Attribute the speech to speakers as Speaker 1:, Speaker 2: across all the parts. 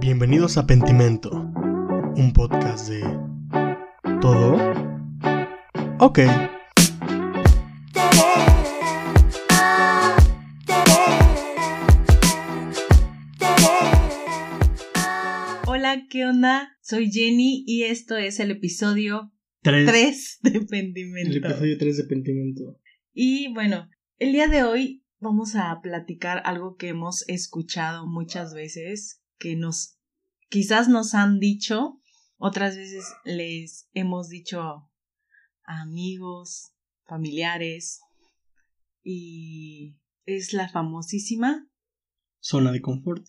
Speaker 1: Bienvenidos a Pentimento, un podcast de... ¿Todo? Ok.
Speaker 2: Hola, ¿qué onda? Soy Jenny y esto es el episodio
Speaker 1: Tres.
Speaker 2: 3 de
Speaker 1: El
Speaker 2: Pentimento.
Speaker 1: episodio 3 de Pentimento.
Speaker 2: Y bueno, el día de hoy vamos a platicar algo que hemos escuchado muchas veces, que nos quizás nos han dicho, otras veces les hemos dicho a amigos, familiares, y es la famosísima
Speaker 1: Zona de confort.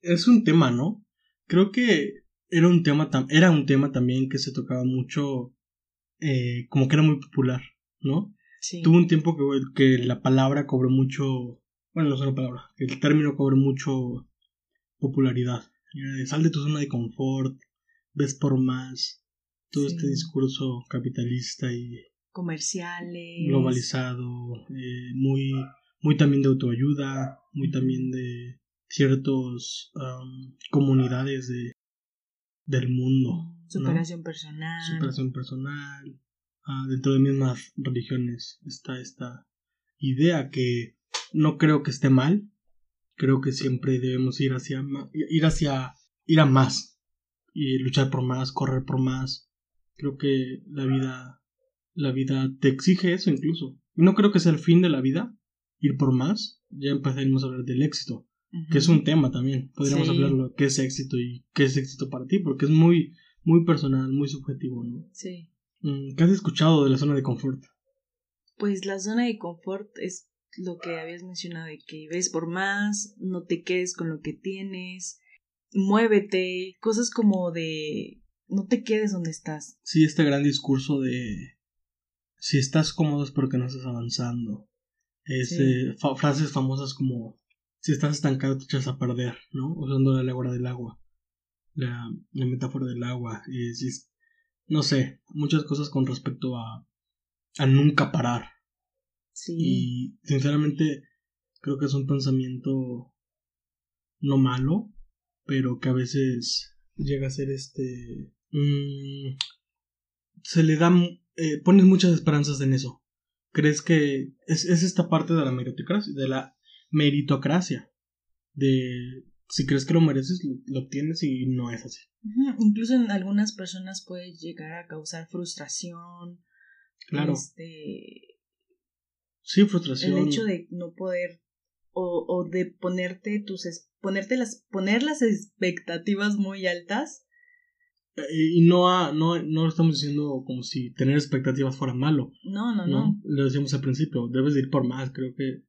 Speaker 1: Es un tema, ¿no? Creo que era un tema, era un tema también que se tocaba mucho, eh, como que era muy popular, ¿no?
Speaker 2: sí,
Speaker 1: Tuvo un tiempo que, que la palabra cobró mucho, bueno, no es una palabra, el término cobró mucho popularidad. Sal de tu zona de confort, ves por más, todo
Speaker 2: Sí.
Speaker 1: este discurso capitalista y
Speaker 2: comerciales,
Speaker 1: globalizado, eh, muy, muy también de autoayuda, muy también de ciertas comunidades de, del mundo. ¿no?
Speaker 2: superación personal.
Speaker 1: superación personal. Ah, dentro de mismas religiones está esta idea que no creo que esté mal. Creo que siempre debemos ir hacia ir hacia ir a más y luchar por más, correr por más. Creo que la vida la vida te exige eso incluso. Y no creo que sea el fin de la vida ir por más. Ya empezaremos a hablar del éxito, que es un tema también. Podríamos
Speaker 2: Sí.
Speaker 1: hablarlo qué es éxito y qué es éxito para ti, porque es muy muy personal, muy subjetivo, ¿no?
Speaker 2: Sí.
Speaker 1: Mm, ¿Qué has escuchado de la zona de confort?
Speaker 2: Pues la zona de confort es lo que habías mencionado de que ves por más, no te quedes con lo que tienes, muévete, cosas como de no te quedes donde estás.
Speaker 1: Sí, este gran discurso de si estás cómodo es porque no estás avanzando. Es,
Speaker 2: Sí.
Speaker 1: eh, fa- frases famosas como si estás estancado te echas a perder, ¿no? Usando la metáfora del agua. La, la metáfora del agua. Y si no sé, muchas cosas con respecto a, a nunca parar.
Speaker 2: Sí.
Speaker 1: Y sinceramente creo que es un pensamiento no malo, pero que a veces llega a ser este... mm, se le da... eh, pones muchas esperanzas en eso. ¿Crees que es, es esta parte de la meritocracia? De la meritocracia. De si crees que lo mereces, lo, obtienes y no es así.
Speaker 2: Incluso en algunas personas puede llegar a causar frustración.
Speaker 1: Claro.
Speaker 2: Este,
Speaker 1: Sí, frustración.
Speaker 2: el hecho de no poder o, o de ponerte tus ponerte las poner las expectativas muy altas
Speaker 1: Eh, Y no, ha- no, no lo estamos diciendo como si tener expectativas fuera malo.
Speaker 2: no no no,
Speaker 1: ¿no? Lo decíamos al principio, debes de ir por más, creo que,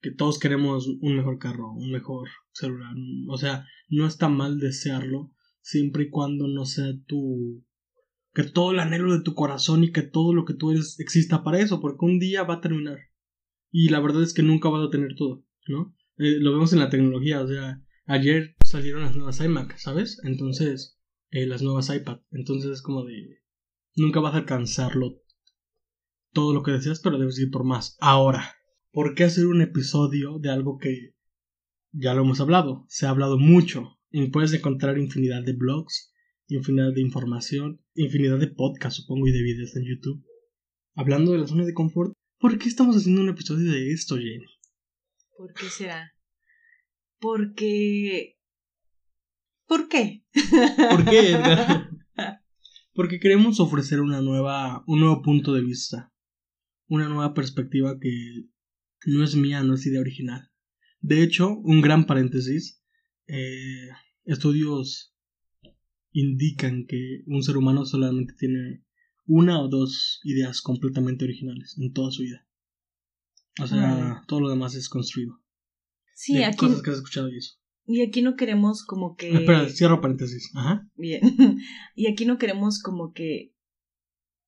Speaker 1: que todos queremos un mejor carro, un mejor celular, o sea, no está mal desearlo, siempre y cuando no sea tu... que todo el anhelo de tu corazón y que todo lo que tú eres exista para eso, porque un día va a terminar. Y la verdad es que nunca vas a tener todo, ¿no? Eh, lo vemos en la tecnología, o sea, ayer salieron las nuevas iMac, ¿sabes? Entonces, eh, las nuevas iPad, entonces es como de... Nunca vas a alcanzarlo todo lo que deseas, pero debes ir por más. Ahora, ¿por qué hacer un episodio de algo que ya lo hemos hablado? Se ha hablado mucho y puedes encontrar infinidad de blogs, infinidad de información, infinidad de podcasts, supongo, y de videos en YouTube. Hablando de la zona de confort, ¿por qué estamos haciendo un episodio de esto, Jenny?
Speaker 2: ¿Por qué será? Porque ¿Por qué?
Speaker 1: ¿Por qué, Edgar? Porque queremos ofrecer una nueva, un nuevo punto de vista, una nueva perspectiva que no es mía, no es idea original. De hecho, un gran paréntesis, eh, estudios indican que un ser humano solamente tiene una o dos ideas completamente originales en toda su vida. O sea, todo lo demás es construido.
Speaker 2: Sí,
Speaker 1: de
Speaker 2: aquí
Speaker 1: cosas que has escuchado y eso.
Speaker 2: y aquí no queremos como que
Speaker 1: Espera, cierro paréntesis. Ajá.
Speaker 2: bien. y aquí no queremos como que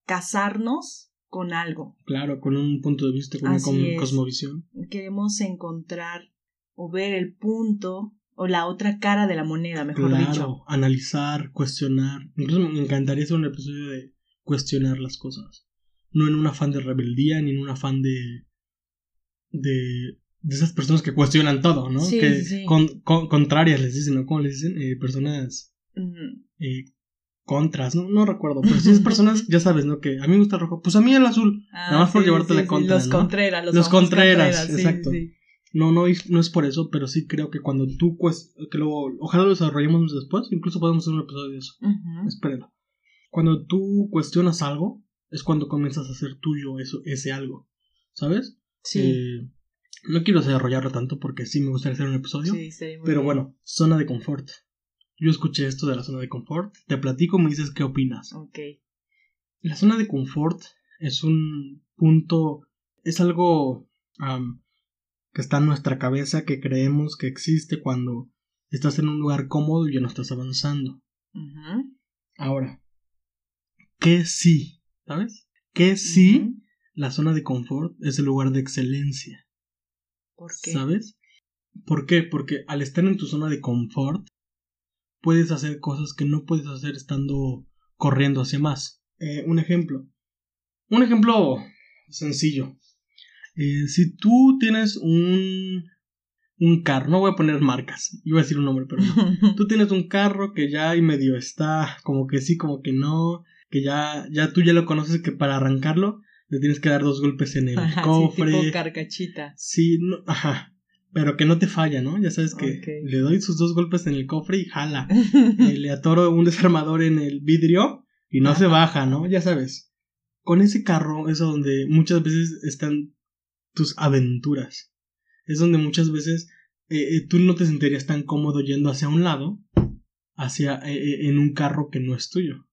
Speaker 2: casarnos con algo.
Speaker 1: Claro, con un punto de vista, con
Speaker 2: Así
Speaker 1: una
Speaker 2: es.
Speaker 1: cosmovisión.
Speaker 2: Queremos encontrar o ver el punto o la otra cara de la moneda, mejor
Speaker 1: claro,
Speaker 2: dicho.
Speaker 1: analizar, cuestionar. Incluso me encantaría hacer un episodio de cuestionar las cosas. No en un afán de rebeldía, ni en un afán de. de de esas personas que cuestionan todo, ¿no?
Speaker 2: Sí,
Speaker 1: que
Speaker 2: sí.
Speaker 1: con- con- contrarias les dicen, ¿no? ¿Cómo les dicen? Eh, personas eh, contras, ¿no? No recuerdo, pero sí es personas, ya sabes, ¿no? Que a mí me gusta el rojo, pues a mí el azul.
Speaker 2: Ah,
Speaker 1: Nada más por
Speaker 2: sí,
Speaker 1: llevarte
Speaker 2: sí,
Speaker 1: la
Speaker 2: sí,
Speaker 1: contra,
Speaker 2: Los
Speaker 1: ¿no?
Speaker 2: Contreras, los,
Speaker 1: Los
Speaker 2: famosos
Speaker 1: Contreras,
Speaker 2: sí,
Speaker 1: exacto.
Speaker 2: Sí.
Speaker 1: No, no, es- no es por eso, pero sí creo que cuando tú, pues, que luego, ojalá lo desarrollemos después, incluso podemos hacer un episodio de eso.
Speaker 2: Ujú.
Speaker 1: Espérenlo. Cuando tú cuestionas algo, es cuando comienzas a hacer tuyo eso, ese algo. ¿Sabes?
Speaker 2: Sí,
Speaker 1: Eh, no quiero desarrollarlo tanto porque sí me gustaría hacer un episodio.
Speaker 2: sí, muy
Speaker 1: pero
Speaker 2: bien.
Speaker 1: bueno, zona de confort. Yo escuché esto de la zona de confort. Te platico, me dices qué opinas.
Speaker 2: Ok.
Speaker 1: La zona de confort es un punto, es algo am, que está en nuestra cabeza, que creemos que existe cuando estás en un lugar cómodo y ya no estás avanzando. Ahora, ¿qué sí? ¿Sabes? ¿Qué sí? La zona de confort es el lugar de excelencia.
Speaker 2: ¿Por qué?
Speaker 1: ¿Sabes? ¿Por qué? Porque al estar en tu zona de confort, puedes hacer cosas que no puedes hacer estando corriendo hacia más. Eh, un ejemplo. Un ejemplo sencillo. Eh, si tú tienes un, un carro, no voy a poner marcas, iba a decir un nombre, pero no. Tú tienes un carro que ya y medio está, como que sí, como que no, que ya, ya tú ya lo conoces que para arrancarlo le tienes que dar dos golpes en el
Speaker 2: Ajá, sí,
Speaker 1: cofre.
Speaker 2: tipo carcachita.
Speaker 1: Sí, no, ajá. Pero que no te falla, ¿no? Ya sabes que le doy sus dos golpes en el cofre y jala. Eh, le atoro un desarmador en el vidrio y no se baja, ¿no? Ya sabes. Con ese carro es donde muchas veces están tus aventuras. Es donde muchas veces eh, eh, tú no te sentirías tan cómodo yendo hacia un lado, hacia eh, en un carro que no es tuyo.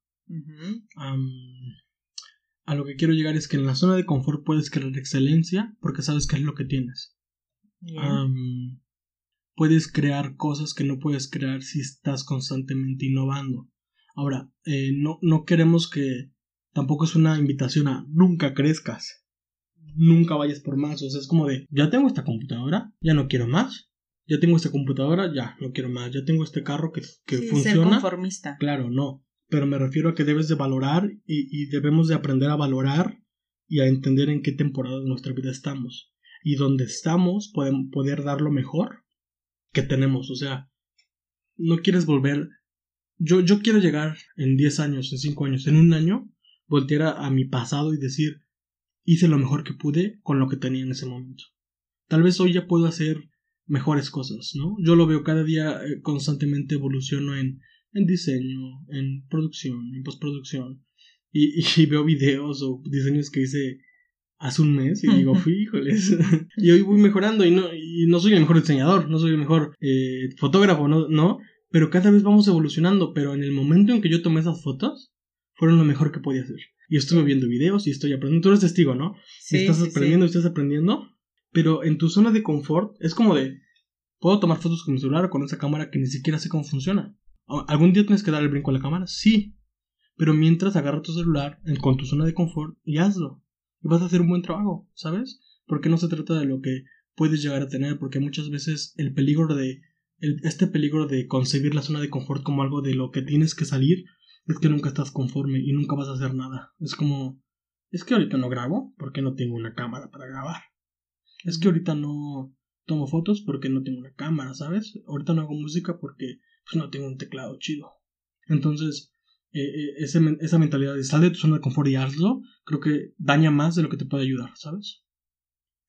Speaker 1: A lo que quiero llegar es que en la zona de confort puedes crear excelencia porque sabes qué es lo que tienes. Puedes crear cosas que no puedes crear si estás constantemente innovando. Ahora, eh, no, no queremos que tampoco es una invitación a nunca crezcas, nunca vayas por más. O sea, es como de, ya tengo esta computadora, ya no quiero más. Ya tengo esta computadora, ya no quiero más. Ya tengo este carro que, que
Speaker 2: Sí, ser
Speaker 1: funciona.
Speaker 2: conformista.
Speaker 1: Claro, no. Pero me refiero a que debes de valorar y, y debemos de aprender a valorar y a entender en qué temporada de nuestra vida estamos. Y donde estamos podemos poder dar lo mejor que tenemos. O sea, no quieres volver. Yo, yo quiero llegar en 10 años, en 5 años, en un año, voltear a, a mi pasado y decir, hice lo mejor que pude con lo que tenía en ese momento. Tal vez hoy ya puedo hacer mejores cosas, ¿no? Yo lo veo cada día eh, constantemente evoluciono en, en diseño, en producción, en postproducción. Y, y veo videos o diseños que hice hace un mes y digo, híjoles. y hoy voy mejorando y no, y no soy el mejor diseñador, no soy el mejor eh, fotógrafo, no, no, pero cada vez vamos evolucionando. Pero en el momento en que yo tomé esas fotos, fueron lo mejor que podía hacer. Y estuve viendo videos y estoy aprendiendo. Tú eres testigo, ¿no?
Speaker 2: Sí,
Speaker 1: estás
Speaker 2: sí, sí.
Speaker 1: aprendiendo, estás aprendiendo, pero en tu zona de confort es como de, puedo tomar fotos con mi celular o con esa cámara que ni siquiera sé cómo funciona. ¿A- ¿Algún día tienes que dar el brinco a la cámara? Sí. Pero mientras agarra tu celular en- con tu zona de confort y hazlo. Y vas a hacer un buen trabajo, ¿sabes? Porque no se trata de lo que puedes llegar a tener, porque muchas veces el peligro de, el- este peligro de concebir la zona de confort como algo de lo que tienes que salir, es que nunca estás conforme y nunca vas a hacer nada. Es como, es que ahorita no grabo porque no tengo una cámara para grabar. Es que ahorita no tomo fotos porque no tengo una cámara, ¿sabes? Ahorita no hago música porque pues, no tengo un teclado chido. Entonces, eh, ese men- esa mentalidad de sal de tu zona de confort y hazlo, creo que daña más de lo que te puede ayudar, ¿sabes?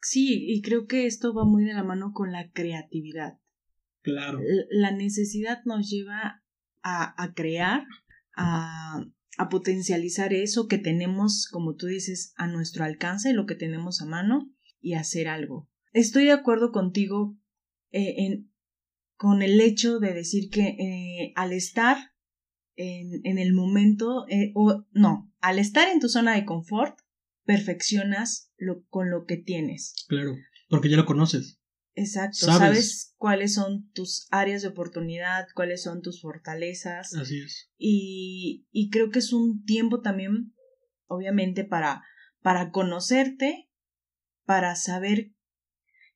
Speaker 2: Sí, y creo que esto va muy de la mano con la creatividad.
Speaker 1: Claro.
Speaker 2: La necesidad nos lleva a, a crear, a, potencializar eso que tenemos, como tú dices, a nuestro alcance, lo que tenemos a mano, y hacer algo. Estoy de acuerdo contigo eh, en, con el hecho de decir que eh, al estar en, el momento, eh, o no, al estar en tu zona de confort, perfeccionas con lo que tienes.
Speaker 1: Claro. Porque ya lo conoces.
Speaker 2: Exacto,
Speaker 1: Sabes.
Speaker 2: sabes. cuáles son tus áreas de oportunidad, cuáles son tus fortalezas
Speaker 1: Así es.
Speaker 2: y, y creo que es un tiempo también, obviamente, para, para conocerte, para saber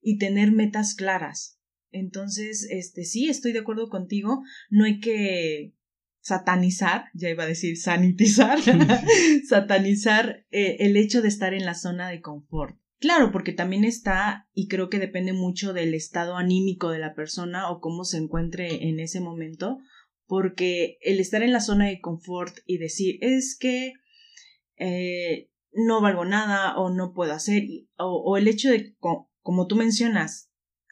Speaker 2: y tener metas claras. Entonces, este sí, estoy de acuerdo contigo, no hay que satanizar, ya iba a decir sanitizar, satanizar eh, el hecho de estar en la zona de confort. Claro, porque también está, y creo que depende mucho del estado anímico de la persona o cómo se encuentre en ese momento, porque el estar en la zona de confort y decir, es que eh, no valgo nada o no puedo hacer, o, el hecho de, como tú mencionas,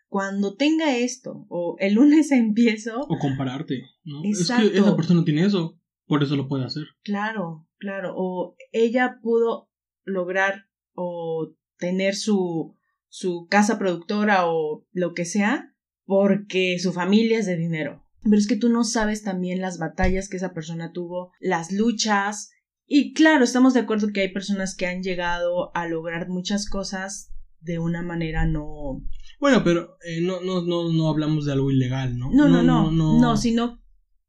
Speaker 2: cuando tenga esto, o el lunes empiezo.
Speaker 1: O compararte, ¿no? Es que esa persona tiene eso, por eso lo puede hacer.
Speaker 2: Claro, claro. O ella pudo lograr o tener su, su casa productora o lo que sea, porque su familia es de dinero. Pero es que tú no sabes también las batallas que esa persona tuvo, las luchas. Y claro, estamos de acuerdo que hay personas que han llegado a lograr muchas cosas de una manera no
Speaker 1: bueno, pero eh, no, no, no, no hablamos de algo ilegal, ¿no?
Speaker 2: No, no, no, no, no, sino...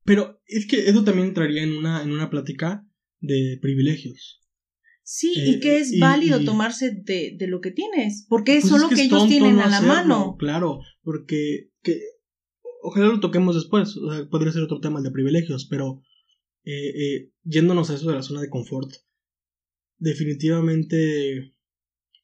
Speaker 1: Pero es que eso también entraría en una, en una plática de privilegios.
Speaker 2: Sí, y eh, que es válido tomarse de, de, lo que tienes, porque es pues solo que, ellos tienen a la mano.
Speaker 1: Claro, porque que, ojalá lo toquemos después, o sea, podría ser otro tema de privilegios, pero eh, eh, yéndonos a eso de la zona de confort, definitivamente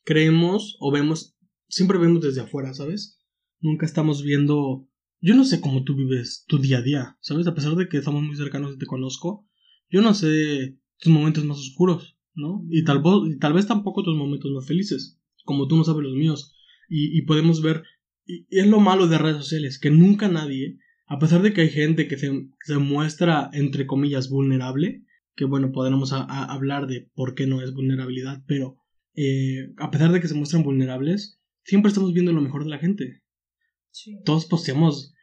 Speaker 1: creemos o vemos siempre vemos desde afuera, ¿sabes? Nunca estamos viendo... Yo no sé cómo tú vives tu día a día, ¿sabes? A pesar de que estamos muy cercanos y te conozco, yo no sé tus momentos más oscuros, ¿no? Y tal, vez, tal vez tampoco tus momentos más felices, como tú no sabes los míos. Y, podemos ver, y, es lo malo de redes sociales, que nunca nadie, a pesar de que hay gente que se, se muestra, entre comillas, vulnerable, que bueno, podremos hablar de por qué no es vulnerabilidad, pero eh, a pesar de que se muestran vulnerables, siempre estamos viendo lo mejor de la gente. Todos posteamos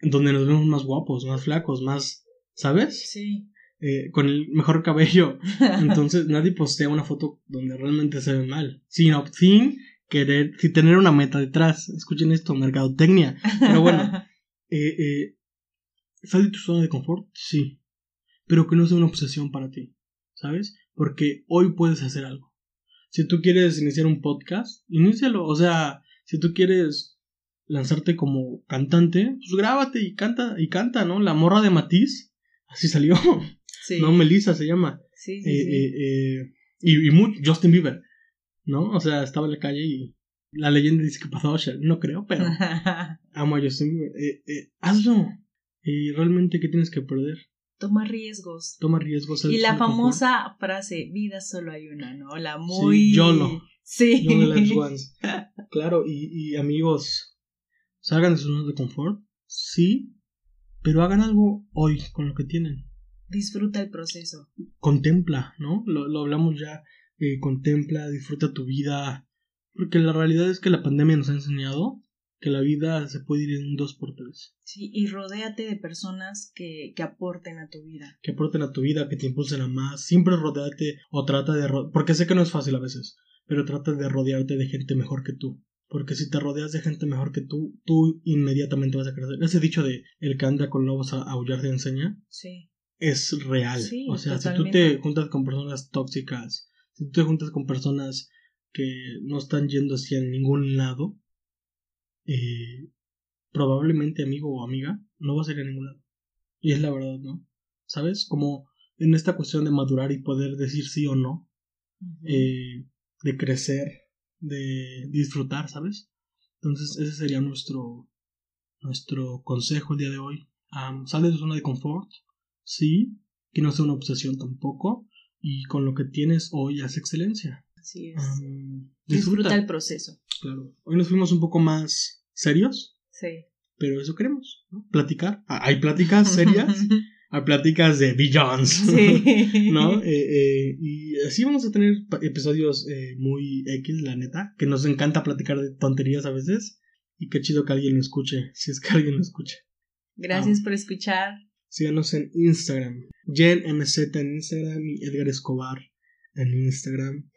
Speaker 1: donde nos vemos más guapos, más flacos, más, ¿sabes?
Speaker 2: Sí.
Speaker 1: Eh, con el mejor cabello. Entonces nadie postea una foto donde realmente se ve mal. Sin querer, sin tener una meta detrás. Escuchen esto, mercadotecnia. Pero bueno, eh, eh, ¿sal de tu zona de confort? Sí. Pero que no sea una obsesión para ti. ¿Sabes? Porque hoy puedes hacer algo. Si tú quieres iniciar un podcast, inícialo. O sea, si tú quieres lanzarte como cantante, pues grábate y canta, y canta, ¿no? La morra de Matiz, así salió. Sí. No, Melissa se llama.
Speaker 2: Sí, sí, eh,
Speaker 1: eh, eh, y, y Justin Bieber, ¿no? O sea, estaba en la calle y la leyenda dice que pasó No creo, pero amo a Justin Bieber. hazlo. Y realmente, ¿qué tienes que perder?
Speaker 2: Toma riesgos.
Speaker 1: Toma riesgos.
Speaker 2: Y la famosa frase, vida solo hay una, ¿no? La muy...
Speaker 1: Sí, YOLO.
Speaker 2: Sí.
Speaker 1: claro, y, y amigos, salgan de su zona de confort, sí, pero hagan algo hoy con lo que tienen.
Speaker 2: Disfruta el proceso.
Speaker 1: Contempla, ¿no? Lo, lo hablamos ya, eh, contempla, disfruta tu vida, porque la realidad es que la pandemia nos ha enseñado que la vida se puede ir en dos por tres.
Speaker 2: Sí, y rodéate de personas que, que aporten a tu vida.
Speaker 1: Que aporten a tu vida, que te impulsen a más. Siempre rodéate o trata de... porque sé que no es fácil a veces, pero trata de rodearte de gente mejor que tú. Porque si te rodeas de gente mejor que tú, tú inmediatamente vas a crecer. Ese dicho de el que anda con lobos a aullar te enseña.
Speaker 2: Sí.
Speaker 1: Es real. Sí, o sea, si tú te juntas con personas tóxicas, si tú te juntas con personas que no están yendo hacia ningún lado, eh, probablemente amigo o amiga, no va a ser en ningún lado. Y es la verdad, ¿no? ¿Sabes? Como en esta cuestión de madurar y poder decir sí o no, eh, de crecer, de disfrutar, ¿sabes? Entonces ese sería nuestro, nuestro consejo el día de hoy. sal de tu zona de confort, sí, que no sea una obsesión tampoco, y con lo que tienes hoy haz excelencia.
Speaker 2: Así es. disfruta el proceso.
Speaker 1: Claro. Hoy nos fuimos un poco más serios.
Speaker 2: Sí.
Speaker 1: Pero eso queremos, ¿no? Platicar. Ah, hay pláticas serias, hay pláticas de billions.
Speaker 2: Sí.
Speaker 1: ¿No? Eh, eh, y así vamos a tener episodios eh, muy X, la neta, que nos encanta platicar de tonterías a veces. Y qué chido que alguien lo escuche, si es que alguien lo escuche.
Speaker 2: Gracias ah. por escuchar.
Speaker 1: Síganos en Instagram. JenMZ en Instagram y Edgar Escobar en Instagram.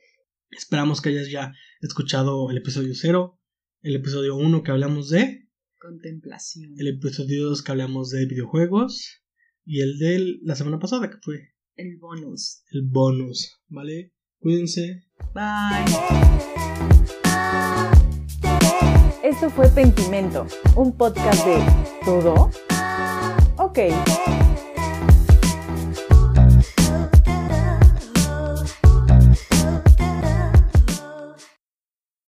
Speaker 1: Esperamos que hayas ya escuchado el episodio cero el episodio 1 que hablamos de
Speaker 2: contemplación.
Speaker 1: El episodio 2 que hablamos de videojuegos. Y el de la semana pasada que fue.
Speaker 2: El bonus.
Speaker 1: El bonus, ¿vale? Cuídense.
Speaker 2: Bye.
Speaker 3: Esto fue Pentimento, un podcast de todo. Ok.